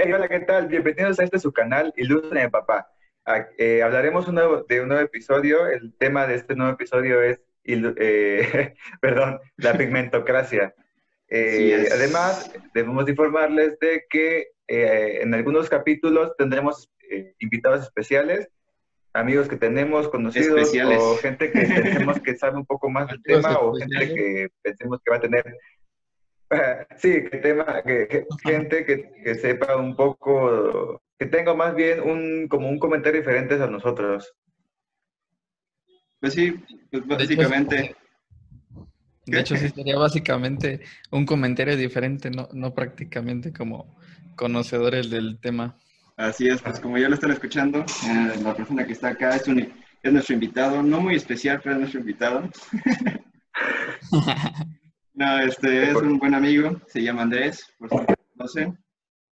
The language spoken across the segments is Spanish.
Hey, hola, ¿qué tal? Bienvenidos a este su canal, Ilustre de Papá. Eh, hablaremos un nuevo, de un nuevo episodio. El tema de este nuevo episodio es, eh, perdón, la pigmentocracia. Eh, además, debemos informarles de que en algunos capítulos tendremos invitados especiales, amigos que tenemos, conocidos, o gente que pensemos que sabe un poco más del tema, o gente que pensemos que va a tener Sí, que tema, que, gente que, sepa un poco, que tenga más bien un, como un comentario diferente a nosotros. Pues sí, pues básicamente. De hecho, sí sería básicamente un comentario diferente, no, no prácticamente como conocedores del tema. Así es, pues como ya lo están escuchando, eh, la persona que está acá es, un, es nuestro invitado, no muy especial, pero es nuestro invitado. No, este es un buen amigo, se llama Andrés, por si no conocen.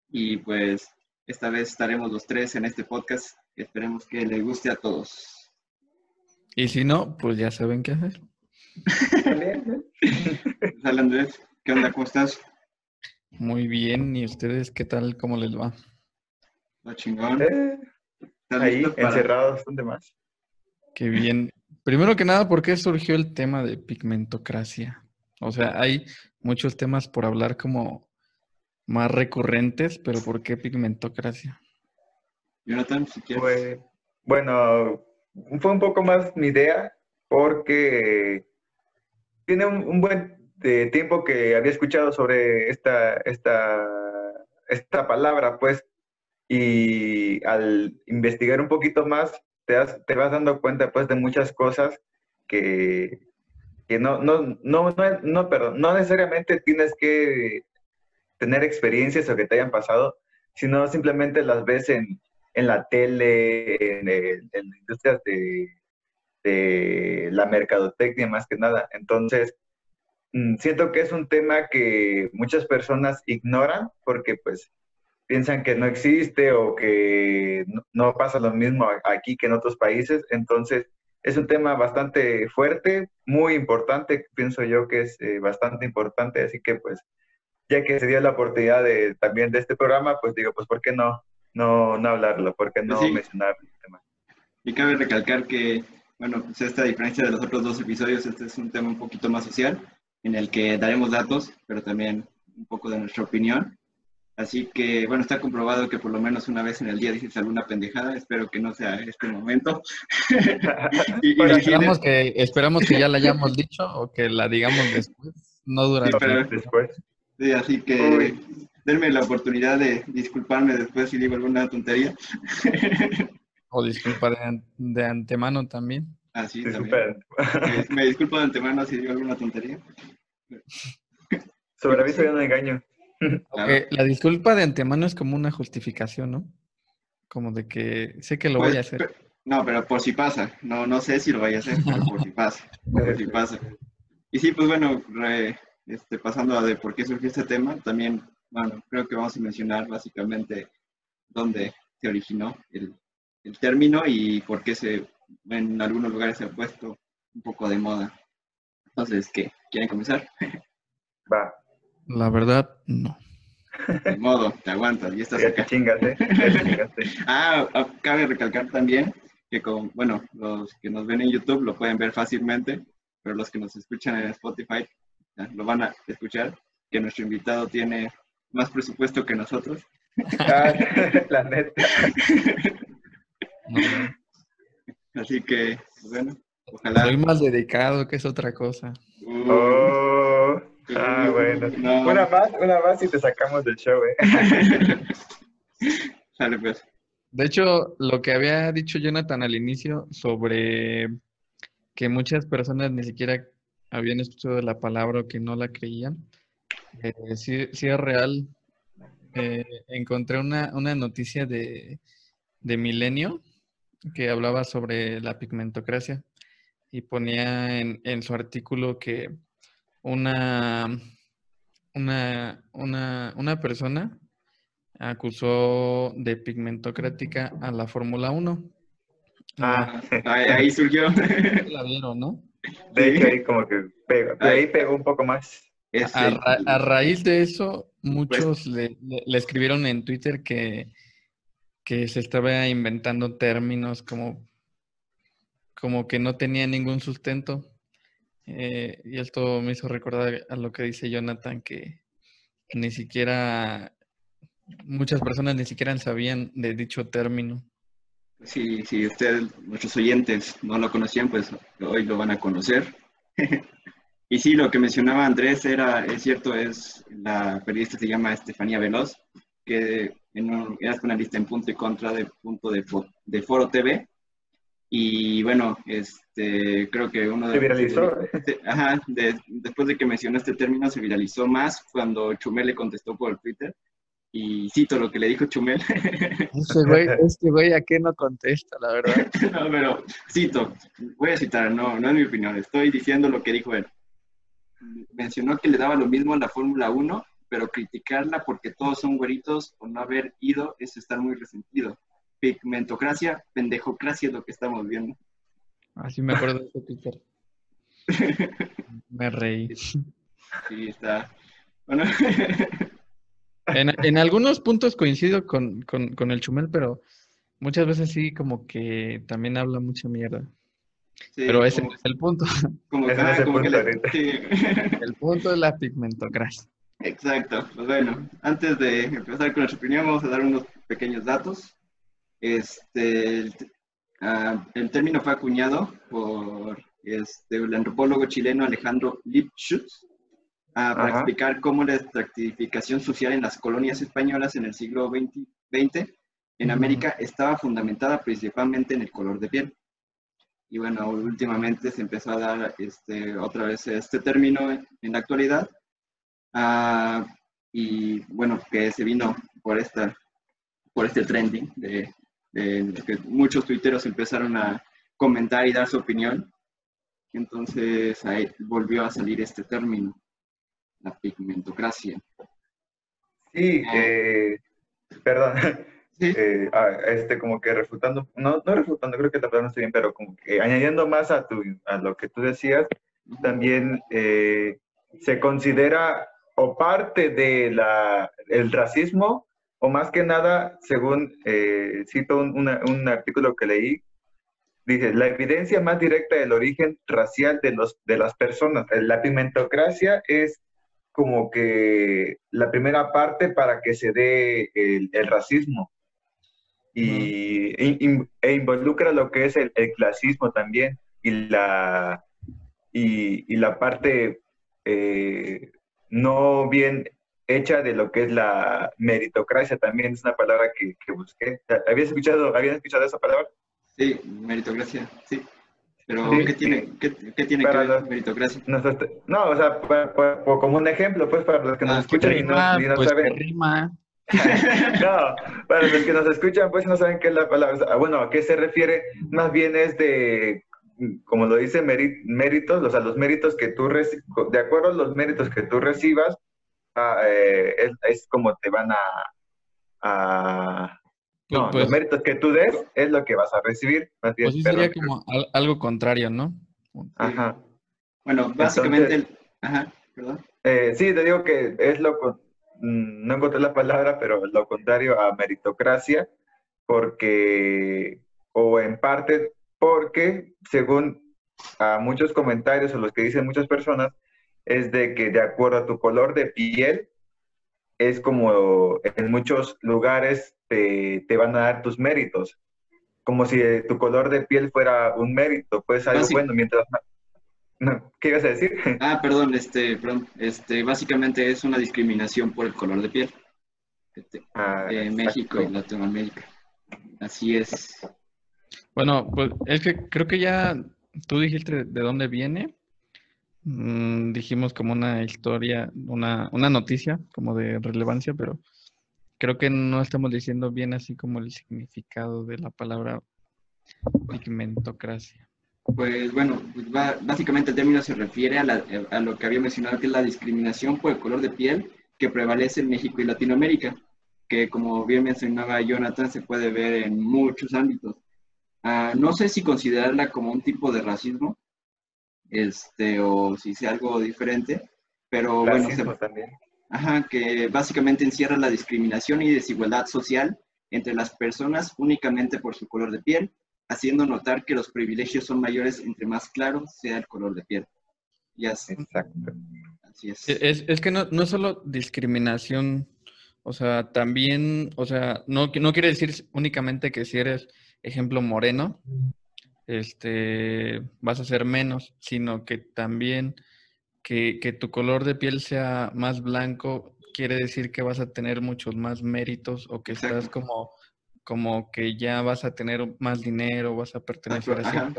Y pues esta vez estaremos los tres en este podcast. Esperemos que le guste a todos. Y si no, pues ya saben qué hacer. Hola Andrés, ¿qué onda? ¿Cómo estás? Muy bien, ¿y ustedes qué tal? ¿Cómo les va? Lo chingón. Eh, ahí, encerrados, ¿dónde más? Qué bien. Primero que nada, ¿por qué surgió el tema de pigmentocracia? O sea, hay muchos temas por hablar como más recurrentes, pero ¿por qué pigmentocracia? Jonathan, si quieres. bueno, fue un poco más mi idea porque tiene un, buen tiempo que había escuchado sobre esta, esta, esta palabra, pues, y al investigar un poquito más, te, te vas dando cuenta, pues, de muchas cosas que, que no, no, no, no, no, perdón, no necesariamente tienes que tener experiencias o que te hayan pasado, sino simplemente las ves en, en la tele, en, en industrias de, de, la mercadotecnia más que nada. Entonces, mm, siento que es un tema que muchas personas ignoran porque pues piensan que no existe o que no, no pasa lo mismo aquí que en otros países. Entonces, es un tema bastante fuerte, muy importante, pienso yo que es eh, bastante importante, así que pues ya que se dio la oportunidad de, también de este programa, pues digo, pues ¿por qué no, no, no hablarlo? ¿Por qué no mencionar el tema? Y cabe recalcar que, bueno, pues esta diferencia de los otros dos episodios, este es un tema un poquito más social, en el que daremos datos, pero también un poco de nuestra opinión. Así que, bueno, está comprobado que por lo menos una vez en el día dices alguna pendejada. Espero que no sea este momento. y, esperamos, que, esperamos que ya la hayamos dicho o que la digamos después, no durante después. Sí, así que denme la oportunidad de disculparme después si digo alguna tontería. o disculpa de, antemano también. Ah, sí, también. Me, disculpo de antemano si digo alguna tontería. Sobre aviso ya no engaño. La disculpa de antemano es como una justificación, ¿no? Como de que sé que lo voy a pues, hacer. No, pero por si pasa. No, no sé si lo vaya a hacer, pero por si pasa. Por si pasa. Y sí, pues bueno, este, pasando a de por qué surgió este tema, también, bueno, creo que vamos a mencionar básicamente dónde se originó el, el término y por qué se, en algunos lugares se ha puesto un poco de moda. Entonces, ¿qué? ¿Quieren comenzar? Va. La verdad, no. De modo, te aguantas, y estás acá. Chingate, ah, ah, cabe recalcar también que con, bueno, los que nos ven en YouTube lo pueden ver fácilmente, pero los que nos escuchan en Spotify lo van a escuchar, que nuestro invitado tiene más presupuesto que nosotros. Ah, la neta. Así que, bueno, ojalá. Soy más dedicado que es otra cosa. Uh. Oh. Ah, bueno. Una más, una más y te sacamos del show, ¿eh? Sale, pues. De hecho, lo que había dicho Jonathan al inicio sobre que muchas personas ni siquiera habían escuchado la palabra o que no la creían, eh, sí, es real. Eh, encontré una, noticia de, de Milenio que hablaba sobre la pigmentocracia y ponía en, en su artículo que una, una, una, una persona acusó de pigmentocrática a la Fórmula 1. Ah, ahí, surgió. La vieron, ¿no? De hecho, ahí como que pegó, ahí pegó un poco más. a, raíz de eso, muchos pues le, escribieron en Twitter que, que se estaba inventando términos como, como que no tenía ningún sustento. Eh, y esto me hizo recordar a lo que dice Jonathan, que ni siquiera, muchas personas ni siquiera sabían de dicho término. Si, si ustedes, nuestros oyentes, no lo conocían, pues hoy lo van a conocer. y sí, lo que mencionaba Andrés era, es cierto, es la periodista se llama Estefanía Veloz, que en era panelista en Punto y Contra de Punto de Foro TV. Y bueno, este, creo que uno de... Se viralizó. ajá, después de que mencionó este término, se viralizó más cuando Chumel le contestó por Twitter y cito lo que le dijo Chumel. Este güey, este güey, ¿a qué no contesta, la verdad? no, pero cito, voy a citar, no, no es mi opinión, estoy diciendo lo que dijo él. Mencionó que le daba lo mismo a la Fórmula 1, pero criticarla porque todos son güeritos o no haber ido es estar muy resentido. Pigmentocracia, pendejocracia es lo que estamos viendo. Así me acuerdo de Twitter. me reí. Sí, está. Bueno. En, algunos puntos coincido con, el Chumel, pero muchas veces sí como que también habla mucha mierda. pero ese es el punto. Como, el, punto es la pigmentocracia. Exacto. Pues bueno, antes de empezar con nuestra opinión, vamos a dar unos pequeños datos. Este, el, ah, término fue acuñado por este, el antropólogo chileno Alejandro Lipschutz para explicar cómo la estratificación social en las colonias españolas en el siglo XX, en América estaba fundamentada principalmente en el color de piel. Y bueno, últimamente se empezó a dar este, otra vez este término en la actualidad. Ah, y bueno, que se vino por, esta, por este trending de, de que muchos tuiteros empezaron a comentar y dar su opinión. Entonces ahí volvió a salir este término la pigmentocracia. Sí, eh, perdón. Eh, ah, este, como que refutando, no, no refutando, creo que la palabra no está bien, pero como que añadiendo más a, tu, a lo que tú decías, también eh, se considera o parte de la, el racismo, o más que nada, según cito un, un, artículo que leí, dice, la evidencia más directa del origen racial de, los, de las personas. La pigmentocracia es como que la primera parte para que se dé el, racismo y, e involucra lo que es el, clasismo también y la, y, la parte eh, no bien hecha de lo que es la meritocracia también es una palabra que, que busqué. ¿Habías escuchado, ¿Habías escuchado esa palabra? Sí, meritocracia, sí. Pero, ¿qué tiene, qué, tiene que ver la meritocracia? No, o sea, como un ejemplo, pues, para los que nos ah, escuchan y no, pues, saben. Rima. no, para los que nos escuchan, pues, no saben qué es la palabra. bueno, ¿a qué se refiere? Más bien es de, como lo dice, méritos, o sea, los méritos que tú, de acuerdo a los méritos que tú recibas, eh, es, es, como te van a, a pues, no, los pues méritos que tú des es lo que vas a recibir. pues sí sería como algo contrario, ¿no? Ajá. Bueno, básicamente, ajá, perdón. Eh, sí, te digo que es lo, mm, no encontré la palabra, pero lo contrario a meritocracia, porque, o en parte, porque según a muchos comentarios o los que dicen muchas personas, es de que de acuerdo a tu color de piel, es como en muchos lugares te, van a dar tus méritos, como si tu color de piel fuera un mérito, pues algo bueno, mientras... ¿Qué ibas a decir? Ah, perdón, este, perdón, este, básicamente es una discriminación por el color de piel este, ah, de México y Latinoamérica. Así es. Bueno, pues es que creo que ya tú dijiste de dónde viene, Mm, dijimos como una historia, una, una noticia como de relevancia, pero creo que no estamos diciendo bien así como el significado de la palabra pigmentocracia. Pues bueno, pues básicamente el término se refiere a, a, lo que había mencionado, que es la discriminación por el color de piel que prevalece en México y Latinoamérica, que como bien mencionaba Jonathan, se puede ver en muchos ámbitos. Ah, no sé si considerarla como un tipo de racismo, este, o si sea algo diferente, pero bueno, también. Ajá, que básicamente encierra la discriminación y desigualdad social entre las personas únicamente por su color de piel, haciendo notar que los privilegios son mayores entre más claro sea el color de piel. Ya Exacto. Así es. Es, es que no, no es solo discriminación, o sea, también, o sea, no, no quiere decir únicamente que si eres, ejemplo, moreno, este, vas a ser menos, sino que también que, que tu color de piel sea más blanco quiere decir que vas a tener muchos más méritos o que estás como, como que ya vas a tener más dinero, vas a pertenecer a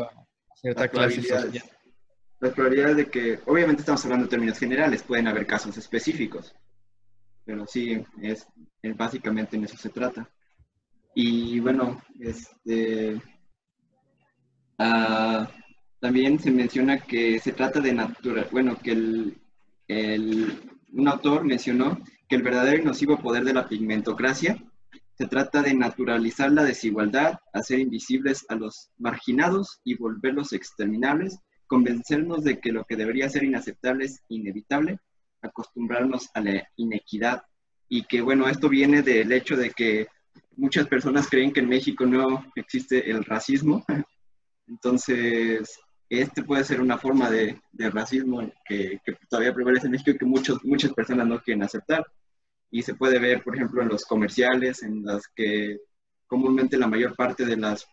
cierta, clase social. Las probabilidades de que, obviamente estamos hablando en términos generales, pueden haber casos específicos, pero sí, es, básicamente en eso se trata. Y bueno, este, ah, también se menciona que se trata de natural, bueno, que el, el, un autor mencionó que el verdadero y nocivo poder de la pigmentocracia se trata de naturalizar la desigualdad, hacer invisibles a los marginados y volverlos exterminables, convencernos de que lo que debería ser inaceptable es inevitable, acostumbrarnos a la inequidad y que bueno, esto viene del hecho de que muchas personas creen que en México no existe el racismo. Entonces, este puede ser una forma de, racismo que, todavía prevalece en México y que muchos, muchas personas no quieren aceptar. Y se puede ver, por ejemplo, en los comerciales, en las que comúnmente la mayor parte de las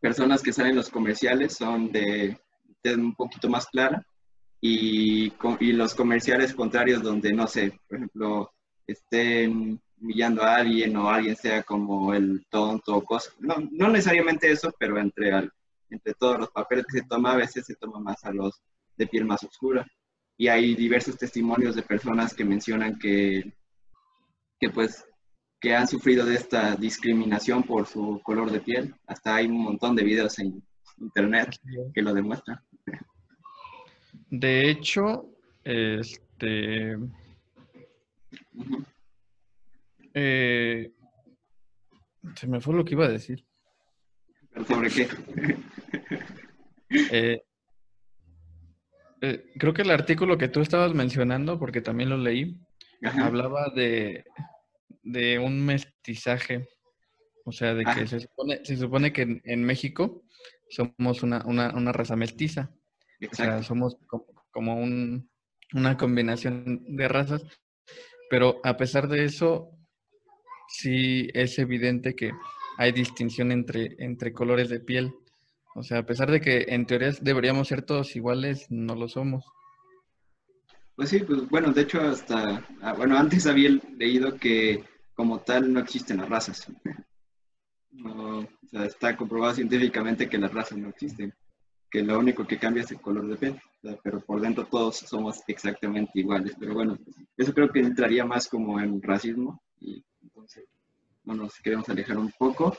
personas que salen en los comerciales son de, de un poquito más clara y, y, los comerciales contrarios donde, no sé, por ejemplo, estén humillando a alguien o alguien sea como el tonto o cosas. No, no necesariamente eso, pero entre al, entre todos los papeles que se toma, a veces se toma más a los de piel más oscura. Y hay diversos testimonios de personas que mencionan que, que pues que han sufrido de esta discriminación por su color de piel. Hasta hay un montón de videos en internet que lo demuestran. De hecho, este eh, se me fue lo que iba a decir. ¿Sobre qué? Eh, eh, creo que el artículo que tú estabas mencionando, porque también lo leí, hablaba de, de, un mestizaje. O sea, de que se supone, se supone que en, México somos una, una, raza mestiza. O sea, somos como, un, una combinación de razas. Pero a pesar de eso, sí es evidente que hay distinción entre, entre colores de piel. O sea, a pesar de que en teoría deberíamos ser todos iguales, no lo somos. Pues sí, pues bueno, de hecho hasta, ah, bueno, antes había leído que como tal no existen las razas. o sea, está comprobado científicamente que las razas no existen, que lo único que cambia es el color de piel, pero por dentro todos somos exactamente iguales. Pero bueno, eso creo que entraría más como en racismo y entonces no nos queremos alejar un poco.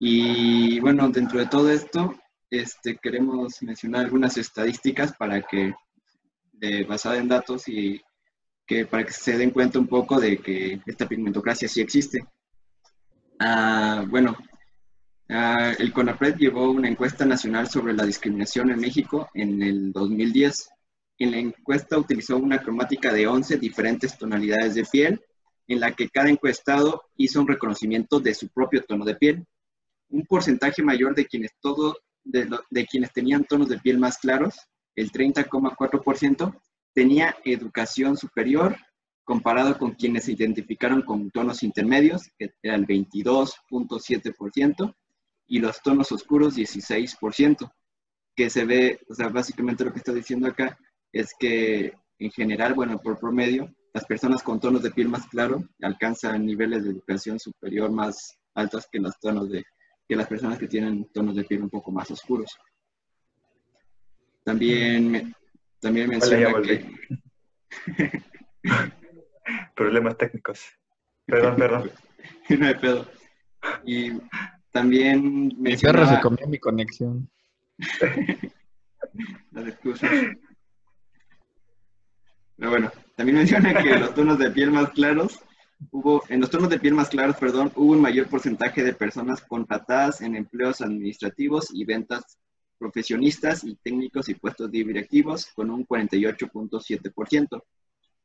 Y bueno, dentro de todo esto, este, queremos mencionar algunas estadísticas para que, basada en datos y que para que se den cuenta un poco de que esta pigmentocracia sí existe. Ah, bueno, ah, el CONAPRED llevó una encuesta nacional sobre la discriminación en México en el 2010. En la encuesta utilizó una cromática de 11 diferentes tonalidades de piel, en la que cada encuestado hizo un reconocimiento de su propio tono de piel un porcentaje mayor de quienes, todo, de, de quienes tenían tonos de piel más claros, el 30,4%, tenía educación superior comparado con quienes se identificaron con tonos intermedios, que era el 22.7%, y los tonos oscuros 16%, que se ve, o sea, básicamente lo que está diciendo acá es que en general, bueno, por promedio, las personas con tonos de piel más claro alcanzan niveles de educación superior más altos que los tonos de que las personas que tienen tonos de piel un poco más oscuros. También, también menciona que... Problemas técnicos. Perdón, perdón. no hay pedo. Y también Mi perro se comió mi conexión. Las excusas. Pero bueno, también menciona que los tonos de piel más claros hubo, en los tonos de piel más claros, perdón, hubo un mayor porcentaje de personas contratadas en empleos administrativos y ventas profesionistas y técnicos y puestos directivos con un 48.7%.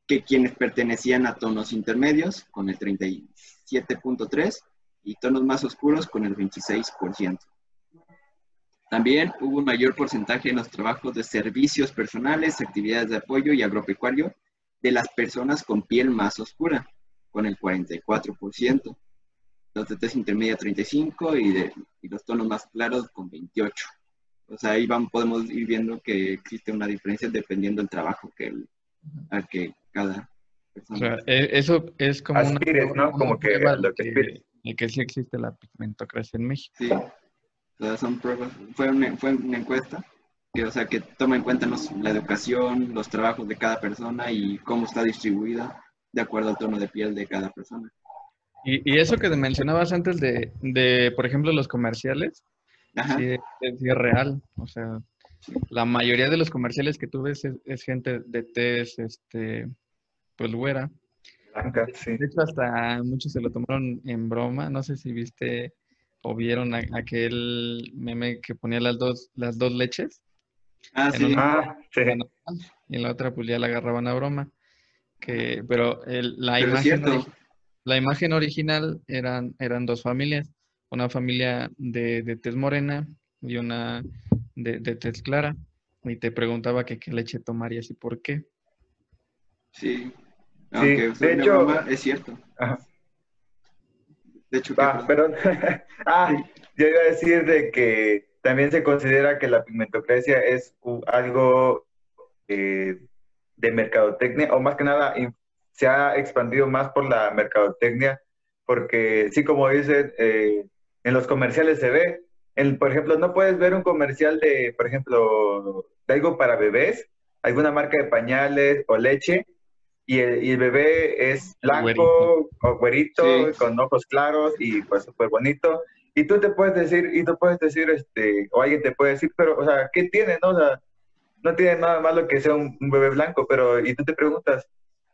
que quienes pertenecían a tonos intermedios con el 37.3% y tonos más oscuros con el 26%. También hubo un mayor porcentaje en los trabajos de servicios personales, actividades de apoyo y agropecuario de las personas con piel más oscura, con el 44%. Los de test intermedia 35 y, de, y los tonos más claros con 28. O sea, ahí van, podemos ir viendo que existe una diferencia dependiendo del trabajo que, el, al que cada persona. O sea, e- eso es como una, Aspires, ¿no? una Como que lo que aspires. de que sí existe la pigmentocracia en México. Sí. O sea, son pruebas. Fue una, fue una encuesta que, o sea, que toma en cuenta los- la educación, los trabajos de cada persona y cómo está distribuida de acuerdo al tono de piel de cada persona. Y, y eso que te mencionabas antes de, de, por ejemplo, los comerciales, sí, es, sí es real. O sea, la mayoría de los comerciales que tú ves es, es gente de tez, este, pues güera. Blanca, sí. De hecho, hasta muchos se lo tomaron en broma. No sé si viste o vieron a- aquel meme que ponía las dos, las dos leches. Ah, En sí. una- Ah, sí. Y en la otra pues ya la agarraban a broma. Que, pero el- la, Pero imagen ori- la imagen original eran, eran dos familias. Una familia de, de tez morena y una de, de tez clara. Y te preguntaba que qué leche tomarías y por qué. Sí. Aunque de hecho- broma, es cierto. Ajá. De hecho, ¿qué Ah, perdón. ah, yo iba a decir de que también se considera que la pigmentocracia es algo eh, de mercadotecnia, o más que nada se ha expandido más por la mercadotecnia, porque sí, como dicen, eh, en los comerciales se ve, en, por ejemplo, no puedes ver un comercial de, por ejemplo, de algo para bebés, alguna marca de pañales o leche, y el, y el bebé es blanco o güerito, Sí. con ojos claros y pues súper bonito. Y tú te puedes decir, y tú puedes decir, este, o alguien te puede decir, pero, o sea, ¿qué tiene, no? O sea, no tiene nada malo que sea un, un bebé blanco, pero, y tú te preguntas,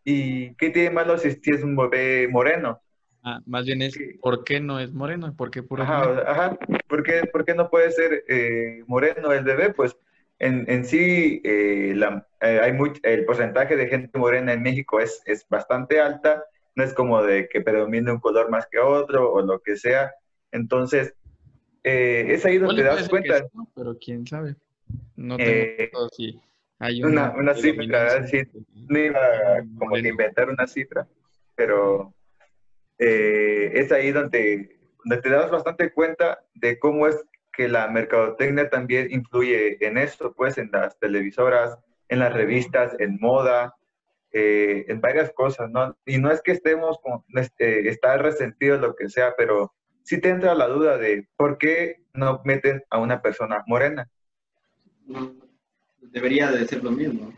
¿y qué tiene malo si, si es un bebé moreno? Ah, más bien es. ¿por qué no es moreno? ¿Por qué puro Ajá, ajá. ¿Por qué, por qué no puede ser eh, moreno el bebé? Pues en, en sí eh, la- eh, hay much- el porcentaje de gente morena en México es, es bastante alta, no es como de que predomine un color más que otro o lo que sea. Entonces, eh, es ahí donde te das cuenta. Pero quién sabe. No tengo Eh, hay una- una cifra, sí, no iba a como que inventar una cifra, pero eh, es ahí donde, donde te das bastante cuenta de cómo es que la mercadotecnia también influye en eso, pues en las televisoras, en las revistas, en moda, eh, en varias cosas, ¿no? Y no es que estemos con, este, estar resentidos, lo que sea, pero sí te entra la duda de por qué no meten a una persona morena. No, debería de ser lo mismo.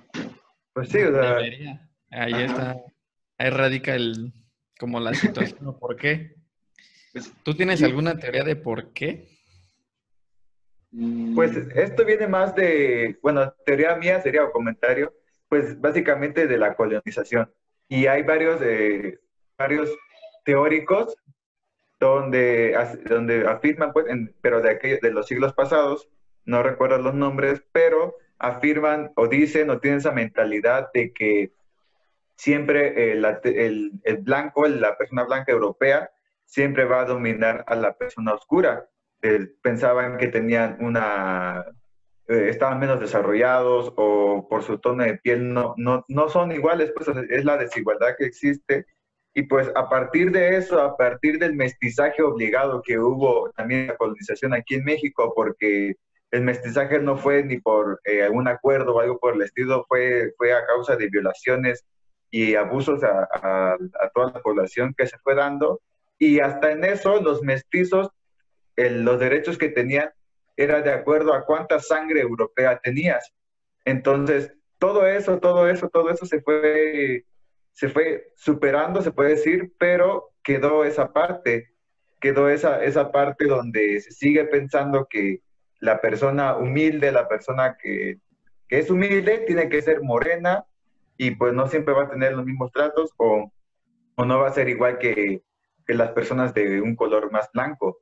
Pues sí, o sea, Debería. Ahí Ajá. está, ahí radica el, como la situación, o ¿por qué? Pues, ¿Tú tienes sí. alguna teoría de por qué? mm, Pues esto viene más de, bueno, teoría mía sería o comentario, pues básicamente de la colonización. Y hay varios, eh, varios teóricos donde, donde afirman, pues, en- pero de, aquellos, de los siglos pasados, no recuerdo los nombres, pero afirman o dicen o tienen esa mentalidad de que siempre eh, la- el, el blanco, la persona blanca europea, siempre va a dominar a la persona oscura eh, pensaban que tenían una, eh, estaban menos desarrollados o por su tono de piel no, no, no son iguales, pues es la desigualdad que existe. Y pues a partir de eso, a partir del mestizaje obligado que hubo también la colonización aquí en México, porque el mestizaje no fue ni por eh, algún acuerdo o algo por el estilo, fue, fue a causa de violaciones y abusos a, toda la población que se fue dando. Y hasta en eso los mestizos los derechos que tenían era de acuerdo a cuánta sangre europea tenías. Entonces, todo eso, todo eso, todo eso se fue, se fue superando, se puede decir, pero quedó esa parte, quedó esa, esa parte donde se sigue pensando que la persona humilde, la persona que, que es humilde, tiene que ser morena y pues no siempre va a tener los mismos tratos o, o no va a ser igual que, que las personas de un color más blanco.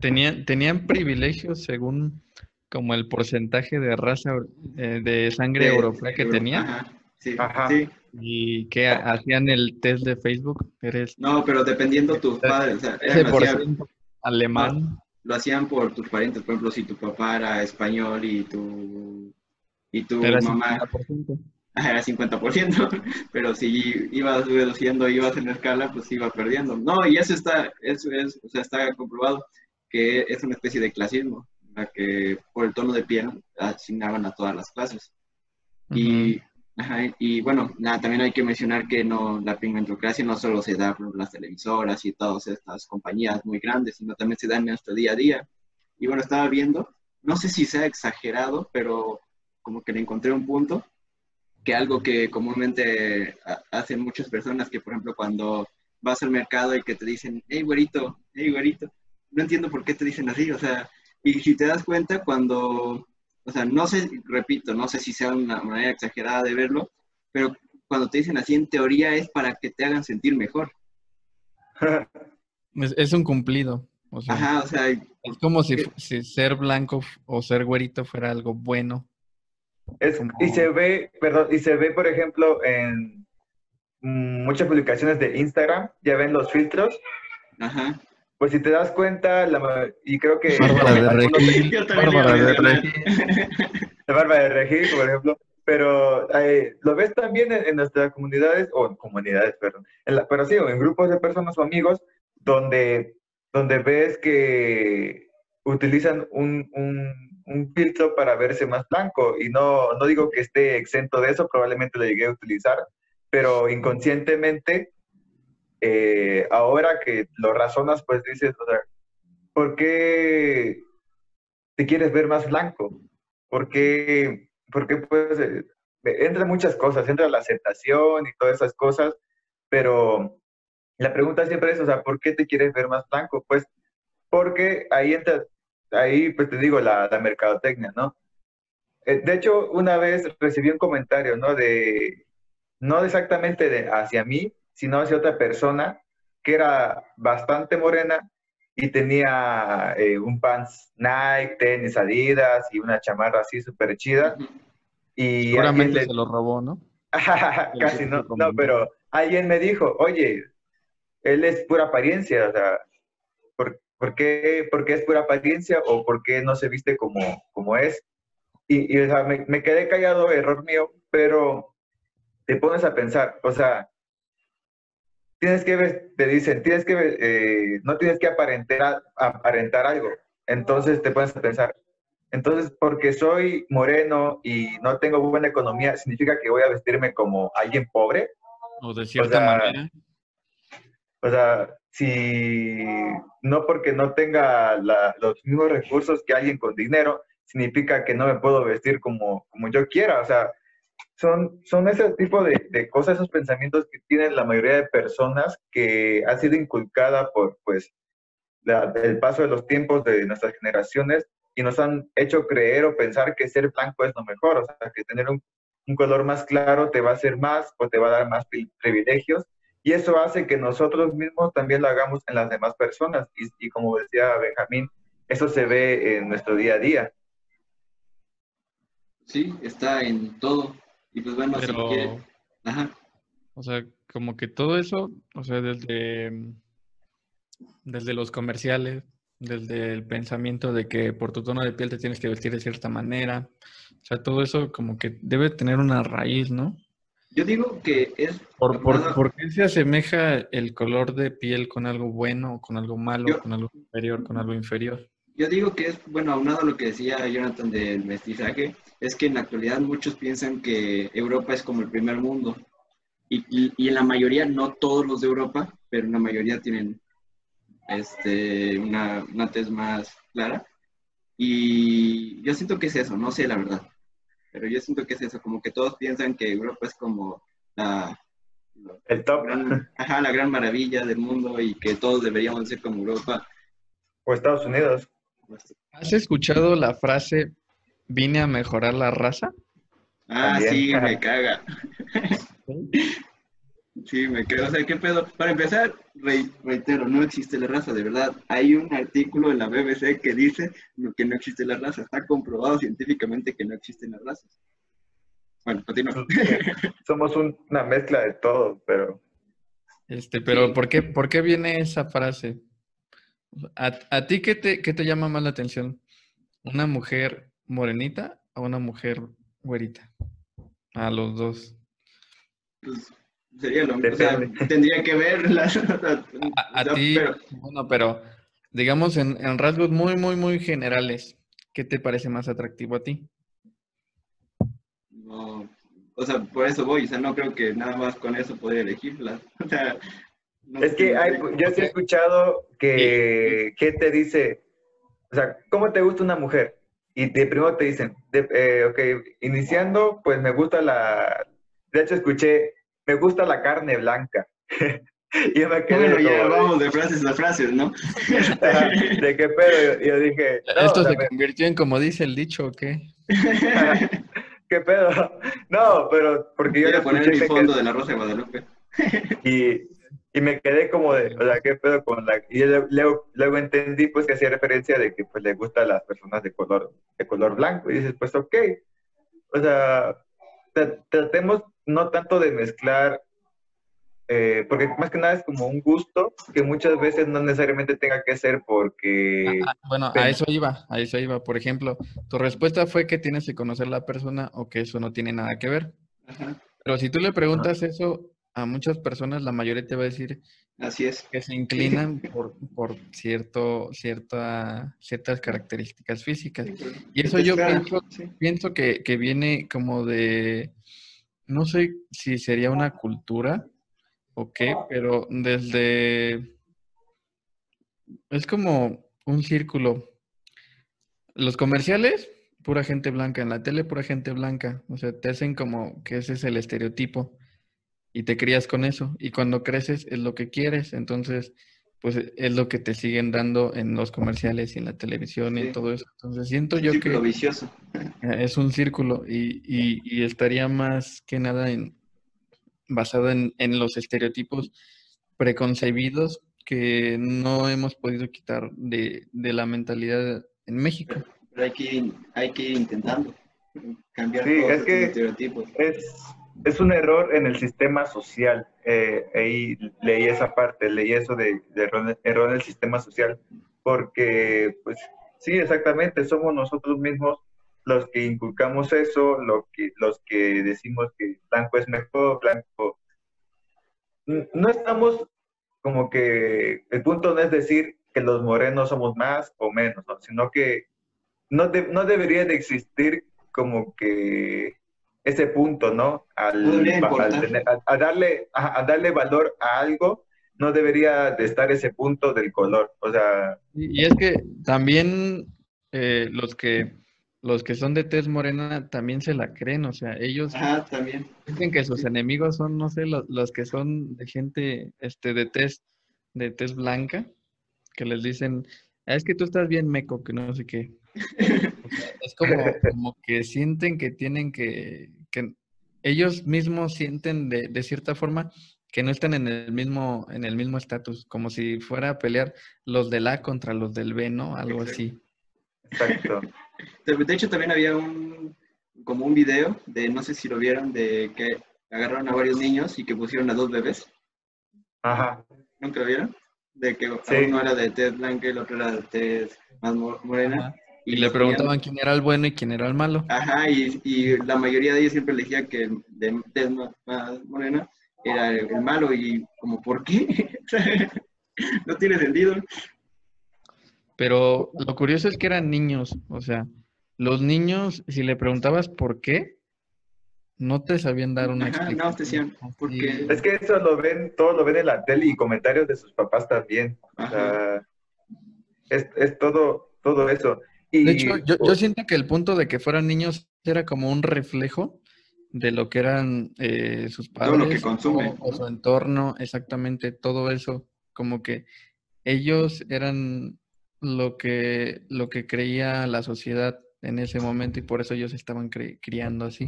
Tenían, tenían privilegios según como el porcentaje de raza eh, de sangre de- europea que Euro- tenía. Ajá, sí, Ajá. sí. ¿Y qué hacían el test de Facebook? ¿Eres No, pero dependiendo tus padres. O sea, ese por alemán? Lo hacían por tus parientes, por ejemplo, si tu papá era español y tu, y tu Era mamá 50%. ah, era 50%, pero si ibas reduciendo, ibas en escala, pues iba perdiendo. No, y eso está, eso es, o sea, está comprobado que es una especie de clasismo, la que por el tono de piel asignaban a todas las clases. Y, ajá, y bueno, nada, también hay que mencionar que no, la pigmentocracia no solo se da por las televisoras y todas estas compañías muy grandes, sino también se da en nuestro día a día. Y bueno, estaba viendo, no sé si sea exagerado, pero como que le encontré un punto, que algo que comúnmente ha- hacen muchas personas, que por ejemplo cuando vas al mercado y que te dicen, hey güerito, hey güerito, no entiendo por qué te dicen así, o sea, y si te das cuenta cuando, o sea, no sé, repito, no sé si sea una manera exagerada de verlo, pero cuando te dicen así, en teoría es para que te hagan sentir mejor. Es, es un cumplido. O sea, Ajá, o sea, es como si, ser blanco o ser güerito fuera algo bueno. Es- Como- y se ve, perdón, y se ve, por ejemplo, en muchas publicaciones de Instagram, ya ven los filtros. ajá. Pues si te das cuenta, la y creo que Bárbara de Regil. Bárbara de. Regil. la barba de Regil, por ejemplo, pero eh, lo ves también en, en nuestras comunidades, o en comunidades, perdón, en la- pero sí, o en grupos de personas o amigos, donde, donde ves que utilizan un, un, un filtro para verse más blanco, y no, no digo que esté exento de eso, probablemente lo llegué a utilizar, pero inconscientemente, eh, ahora que lo razonas, pues dices, o sea, ¿por qué te quieres ver más blanco? ¿Por qué, por qué, pues, eh, entra muchas cosas, entra la aceptación y todas esas cosas, pero la pregunta siempre es, o sea, ¿por qué te quieres ver más blanco? Pues porque ahí entra, ahí pues te digo, la, la mercadotecnia, ¿no? Eh, De hecho, una vez recibí un comentario, ¿no? De, no exactamente de hacia mí, sino hacia otra persona que era bastante morena y tenía eh, un pants Nike, tenis Adidas y una chamarra así súper chida. Y alguien Seguramente le- se lo robó, ¿no? Casi no, no, pero alguien me dijo, oye, él es pura apariencia, o sea, ¿por, por qué, por qué es pura apariencia o por qué no se viste como, como es? Y, y, o sea, me, me quedé callado, error mío, pero te pones a pensar, o sea, tienes que te dicen, tienes que, eh, no tienes que aparentar, aparentar algo. Entonces te pones a pensar, entonces porque soy moreno y no tengo buena economía, ¿significa que voy a vestirme como alguien pobre? O de cierta sea, manera. O sea, si no porque no tenga la- los mismos recursos que alguien con dinero, significa que no me puedo vestir como, como yo quiera. O sea, son, son ese tipo de, de cosas, esos pensamientos que tienen la mayoría de personas que ha sido inculcada por pues la- el paso de los tiempos de nuestras generaciones y nos han hecho creer o pensar que ser blanco es lo mejor, o sea, que tener un, un color más claro te va a hacer más o te va a dar más pri- privilegios y eso hace que nosotros mismos también lo hagamos en las demás personas y, y como decía Benjamín, eso se ve en nuestro día a día. Sí, está en todo. Y pues bueno, si Pero, quiere- Ajá. o sea, como que todo eso, o sea, desde, desde los comerciales, desde el pensamiento de que por tu tono de piel te tienes que vestir de cierta manera, o sea, todo eso como que debe tener una raíz, ¿no? Yo digo que es ¿Por, por, por qué se asemeja el color de piel con algo bueno, con algo malo, Yo- con algo superior, con algo inferior? Yo digo que es, bueno, aunado a lo que decía Jonathan del mestizaje, es que en la actualidad muchos piensan que Europa es como el primer mundo. Y, y, y en la mayoría, no todos los de Europa, pero en la mayoría tienen este, una, una tez más clara. Y yo siento que es eso, no sé la verdad. Pero yo siento que es eso, como que todos piensan que Europa es como la, El top gran, ajá, la gran maravilla del mundo y que todos deberíamos ser como Europa. o Estados Unidos. ¿Has escuchado la frase vine a mejorar la raza? Ah, También. sí, me caga. Sí, me caga. O sea, ¿qué pedo? Para empezar, re- reitero, no existe la raza, de verdad. Hay un artículo en la BBC que dice que no existe la raza. Está comprobado científicamente que no existen las razas. bueno, continúa. Somos una mezcla de todo, pero... Este, pero ¿por qué, ¿por qué viene esa frase? ¿A, a ti qué te, qué te llama más la atención? ¿Una mujer morenita o una mujer güerita? A los dos. Pues sería lo mismo. O sea, tendría que ver A, ti, bueno, pero digamos en, en rasgos muy, muy, muy generales, ¿qué te parece más atractivo a ti? No, o sea, por eso voy, o sea, no creo que nada más con eso podría elegirla. O sea, es que hay, yo sí he escuchado que, que te dice, o sea, ¿cómo te gusta una mujer? Y de primero te dicen, eh, ok, iniciando, pues me gusta la, de hecho escuché, me gusta la carne blanca. y yo me quedé bueno, ya vamos de frases a frases, ¿no? ¿De qué pedo? Yo dije... ¿Esto se convirtió en como dice el dicho o qué? ¿Qué pedo? No, pero porque yo... Voy a poner el fondo de la Rosa de Guadalupe. y, y me quedé como de, o sea, ¿qué pedo con la...? Y luego, luego entendí pues que hacía referencia de que pues le gustan las personas de color, de color blanco. Y dices, pues ok, o sea, tratemos no tanto de mezclar, eh, porque más que nada es como un gusto que muchas veces no necesariamente tenga que ser porque... Ah, bueno, a eso iba, a eso iba. Por ejemplo, tu respuesta fue que tienes que conocer la persona o que eso no tiene nada que ver. Pero si tú le preguntas eso a muchas personas, la mayoría te va a decir Así es. que se inclinan por, por cierto, cierta, ciertas características físicas. Y eso yo pienso, pienso que, que, viene como de, no sé si sería una cultura o qué, pero desde, es como un círculo. Los comerciales, pura gente blanca, en la tele, pura gente blanca. O sea, te hacen como que ese es el estereotipo y te crías con eso. Y cuando creces es lo que quieres, entonces pues es lo que te siguen dando en los comerciales y en la televisión y todo eso. Entonces siento yo que vicioso. es un círculo y, y, estaría más que nada en, basado en, en, los estereotipos preconcebidos que no hemos podido quitar de, de la mentalidad en México. Pero hay que ir, hay que ir intentando cambiar todos los estereotipos. Es es un error en el sistema social. Eh, ahí leí esa parte, leí eso de, error, en el sistema social, porque, pues, sí, exactamente, somos nosotros mismos los que inculcamos eso, lo que, los que decimos que blanco es mejor, blanco. No estamos como que, el punto no es decir que los morenos somos más o menos, sino que no, no debería de existir como que ese punto, ¿no? Al, a, darle, a, darle valor a algo, no debería de estar ese punto del color. O sea. Y, es que también eh, los que los que son de tez morena también se la creen, o sea, ellos también. dicen que sus enemigos son, no sé, los, los, que son de gente este, de tez, de tez blanca, que les dicen, ah, es que tú estás bien meco, que no sé qué. es como, como, que sienten que tienen que, que ellos mismos sienten de, de, cierta forma que no están en el mismo en el mismo estatus, como si fuera a pelear los del A contra los del B, ¿no? Algo así. Exacto. De hecho, también había un como un video de, no sé si lo vieron, de que agarraron a varios niños y que pusieron a dos bebés. Ajá. ¿Nunca lo vieron? De que uno era de tez blanca y el otro era de tez más morena. Y, le preguntaban quién era el bueno y quién era el malo. Ajá, y, y la mayoría de ellos siempre elegía que el de más morena era el, malo y como, ¿por qué? no tiene sentido. Pero lo curioso es que eran niños, o sea, los niños, si le preguntabas por qué, no te sabían dar una Ajá, No, te decían, porque... Es que eso lo ven, todos lo ven en la tele y comentarios de sus papás también. O sea, es, es todo, todo eso de hecho, yo, siento que el punto de que fueran niños era como un reflejo de lo que eran eh, sus padres. Todo lo que consumen. O, su entorno, exactamente, todo eso. Como que ellos eran lo que, lo que creía la sociedad en ese momento y por eso ellos estaban criando así.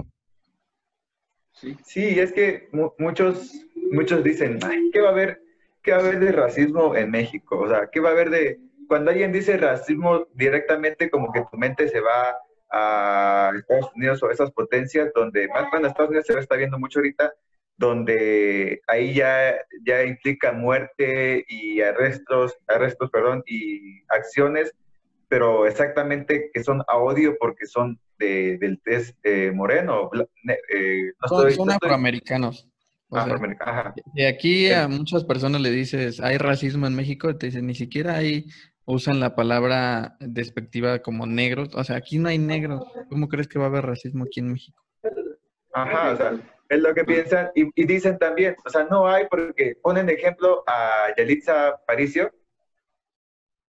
Sí. sí, es que muchos, muchos dicen, ¿qué va a haber? ¿Qué va a haber de racismo en México? O sea, ¿qué va a haber de cuando alguien dice racismo directamente como que tu mente se va a Estados Unidos o esas potencias donde, más bueno, Estados Unidos se está viendo mucho ahorita, donde ahí ya, ya implica muerte y arrestos, arrestos, perdón, y acciones, pero exactamente que son a odio porque son de, del test eh, moreno. Eh, son, afroamericanos. y aquí a muchas personas le dices, hay racismo en México, te dicen, ni siquiera hay, usan la palabra despectiva como negros. O sea, aquí no hay negros. ¿Cómo crees que va a haber racismo aquí en México? Ajá, o sea, es lo que piensan. Y, dicen también, o sea, no hay porque ponen de ejemplo a Yalitza Paricio,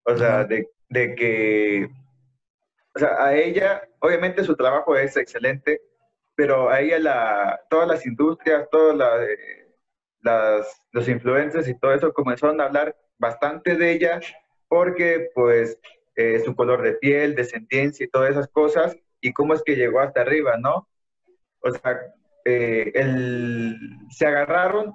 o sea, de, de, que, o sea, a ella, obviamente su trabajo es excelente, pero a ella la, todas las industrias, todas las, los influencers y todo eso comenzaron a hablar bastante de ella porque pues eh, su color de piel, descendencia y todas esas cosas, y cómo es que llegó hasta arriba, ¿no? O sea, eh, el, se agarraron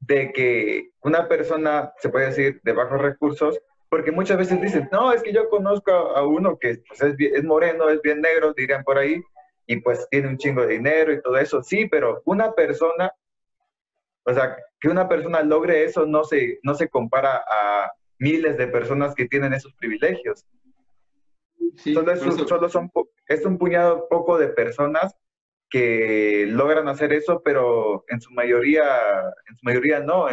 de que una persona, se puede decir, de bajos recursos, porque muchas veces dicen, no, es que yo conozco a uno que pues, es, es, moreno, es bien negro, dirían por ahí, y pues tiene un chingo de dinero y todo eso. Sí, pero una persona, o sea, que una persona logre eso no se, no se compara a miles de personas que tienen esos privilegios. solo, es, solo son, es un puñado poco de personas que logran hacer eso, pero en su mayoría, en su mayoría no.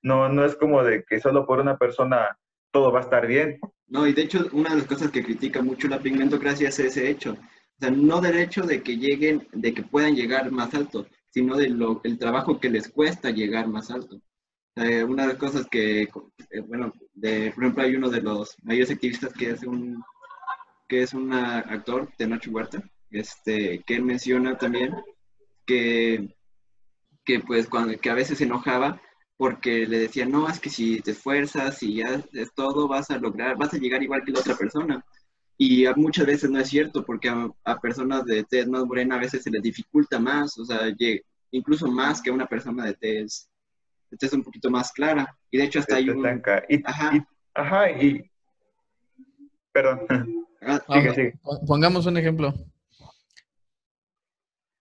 No, no es como de que solo por una persona todo va a estar bien. No, y de hecho, una de las cosas que critica mucho la pigmentocracia es ese hecho. O sea, no del hecho de que lleguen, de que puedan llegar más alto, sino del el trabajo que les cuesta llegar más alto. Una de las cosas que, eh, bueno, de, por ejemplo, hay uno de los mayores activistas que es un, que es un actor, de Nacho Huerta, este, que él menciona también que, que pues cuando, que a veces se enojaba porque le decía, no, es que si te esfuerzas y ya es todo, vas a lograr, vas a llegar igual que la otra persona. Y muchas veces no es cierto, porque a, personas de tez más morena a veces se les dificulta más, o sea, incluso más que a una persona de tez, de un poquito más clara. Y de hecho hasta hay un... ajá. ajá, y... Perdón. Ah, pongamos un ejemplo.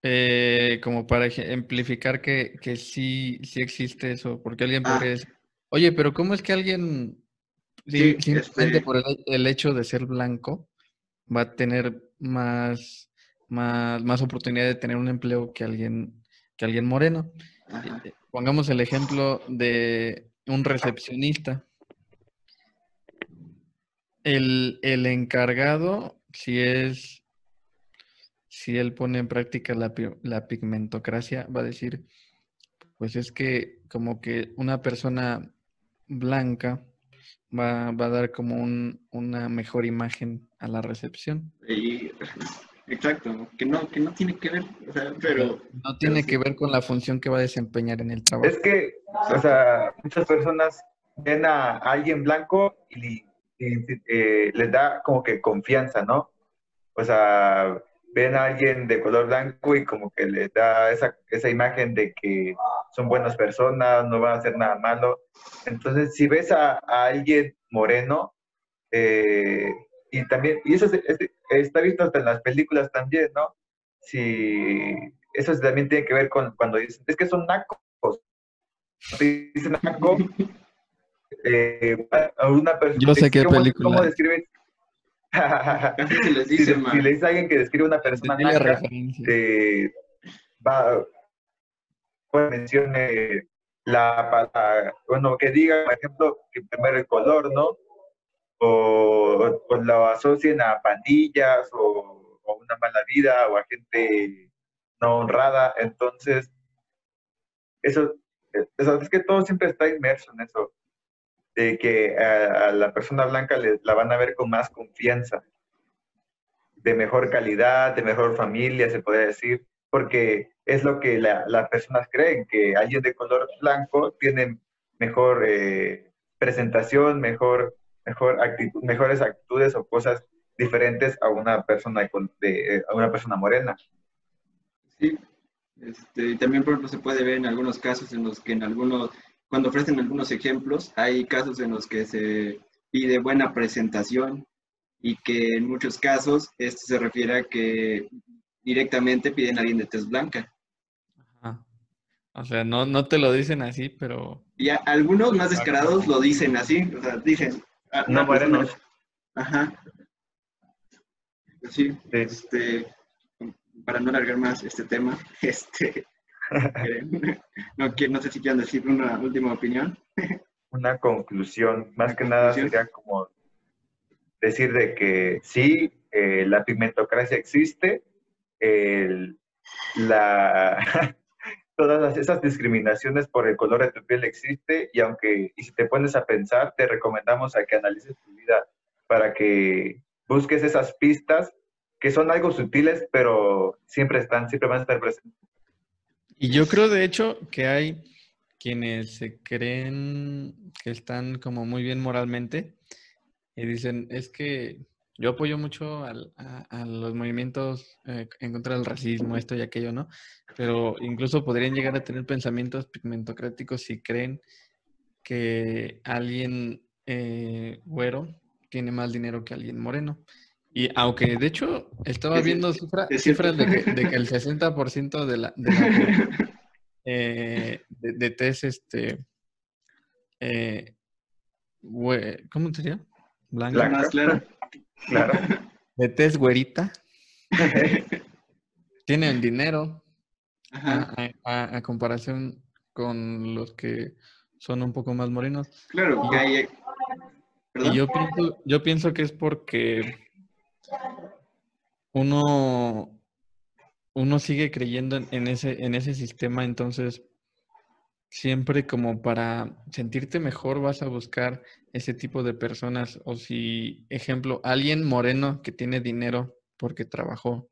Eh, como para ejemplificar que, que sí, sí existe eso, porque alguien ah. podría decir, oye, pero ¿cómo es que alguien, simplemente este por el, hecho de ser blanco, va a tener más, más, más oportunidad de tener un empleo que alguien, que alguien moreno? Eh, pongamos el ejemplo de un recepcionista. El, el encargado, si es si él pone en práctica la, pigmentocracia, va a decir, pues es que como que una persona blanca va, a dar como una mejor imagen a la recepción. Exacto, que no, que no tiene que ver, pero... No tiene que ver con la función que va a desempeñar en el trabajo. Es que, o sea, muchas personas ven a alguien blanco y, eh, les da como que confianza, ¿no? O sea, ven a alguien de color blanco y como que les da esa, esa imagen de que son buenas personas, no van a hacer nada malo. Entonces, si ves a, alguien moreno, eh, y también, y eso está visto hasta en las películas también, ¿no? Si eso también tiene que ver con cuando dicen, es que son nacos. Dicen naco, eh, a una persona. Yo sé qué película. ¿Cómo describes si, le dice a alguien que describe una persona naca, eh, va, pues mencione la, bueno, que diga, por ejemplo, que primero el color, ¿no? O, o lo asocien a pandillas o, o, una mala vida o a gente no honrada. Entonces, eso, eso es que todo siempre está inmerso en eso de que a, la persona blanca le, la van a ver con más confianza, de mejor calidad, de mejor familia, se podría decir, porque es lo que las personas creen, que alguien de color blanco tiene mejor eh, presentación, mejor, mejor actitud, mejores actitudes o cosas diferentes a una persona de, a una persona morena. Sí, este, también por ejemplo se puede ver en algunos casos en los que en algunos cuando ofrecen algunos ejemplos, hay casos en los que se pide buena presentación y que en muchos casos esto se refiere a que directamente piden a alguien de tez blanca. Ajá. O sea, no, no te lo dicen así, pero... Y a- algunos más descarados lo dicen así, o sea, dicen... ah, No persona- morenos. Ajá. Pues sí, Sí. este, para no alargar más este tema, este, no, no sé si quieran decir una última opinión. Una conclusión, más Una que nada sería como decir de que sí, eh, la pigmentocracia existe, el- la, todas esas discriminaciones por el color de tu piel existe y aunque, y si te pones a pensar, te recomendamos a que analices tu vida para que busques esas pistas que son algo sutiles, pero siempre están, siempre van a estar presentes. Y yo creo, de hecho, que hay quienes se creen que están como muy bien moralmente y dicen, es que yo apoyo mucho al- a, a los movimientos eh, en contra del racismo, esto y aquello, ¿no? Pero incluso podrían llegar a tener pensamientos pigmentocráticos si creen que alguien eh, güero tiene más dinero que alguien moreno. Y aunque de hecho estaba viendo cifra- cifras de que, de que el 60% de la, de, la- eh, de, de tez, este, eh, ¿cómo sería? Blanca. Blanca. Más claro. Claro. De tez güerita. Tienen dinero Ajá. a, a- a comparación con los que son un poco más morenos. Claro, Y yo- hay... ¿Perdón? Y yo pienso, yo pienso que es porque uno, uno sigue creyendo en, en ese, en ese sistema, entonces siempre como para sentirte mejor vas a buscar ese tipo de personas. O si, ejemplo, alguien moreno que tiene dinero porque trabajó,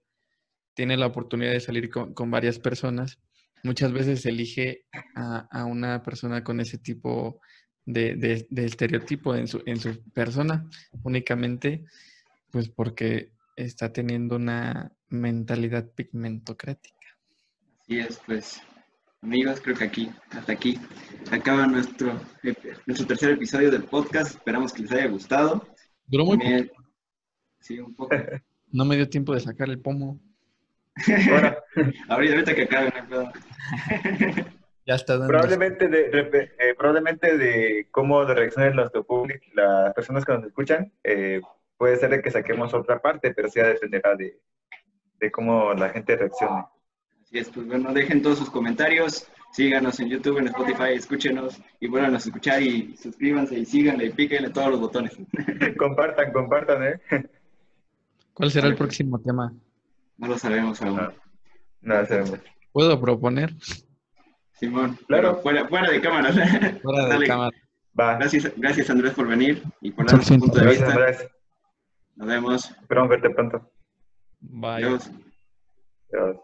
tiene la oportunidad de salir con, con varias personas, muchas veces elige a, a una persona con ese tipo de, de- de estereotipo en su, en su persona, únicamente pues porque está teniendo una mentalidad pigmentocrática. Así es, pues, amigos, creo que aquí, hasta aquí, acaba nuestro, nuestro tercer episodio del podcast. Esperamos que les haya gustado. Duró muy poco, Sí, un poco. no me dio tiempo de sacar el pomo. Ahora, ahorita, ahorita que acabe, no hay pedo. Ya está dando. Probablemente de, de- eh, probablemente de cómo reaccionen público, las personas que nos escuchan, eh, puede ser de que saquemos otra parte, pero sí ya dependerá de, de cómo la gente reaccione. Es, pues bueno, dejen todos sus comentarios, síganos en YouTube, en Spotify, escúchenos y vuelvan a escuchar y suscríbanse y síganle y píquenle todos los botones. compartan, compartan, ¿eh? ¿Cuál será el próximo tema? No lo sabemos aún. No, no sabemos. ¿Puedo proponer? Simón, Claro. fuera, fuera de cámara. Fuera de Dale. cámara. Va. Gracias, gracias Andrés por venir y por darnos tu punto de Gracias, vista. Andrés. Nos vemos. Esperamos verte pronto. Bye. Adiós. Adiós.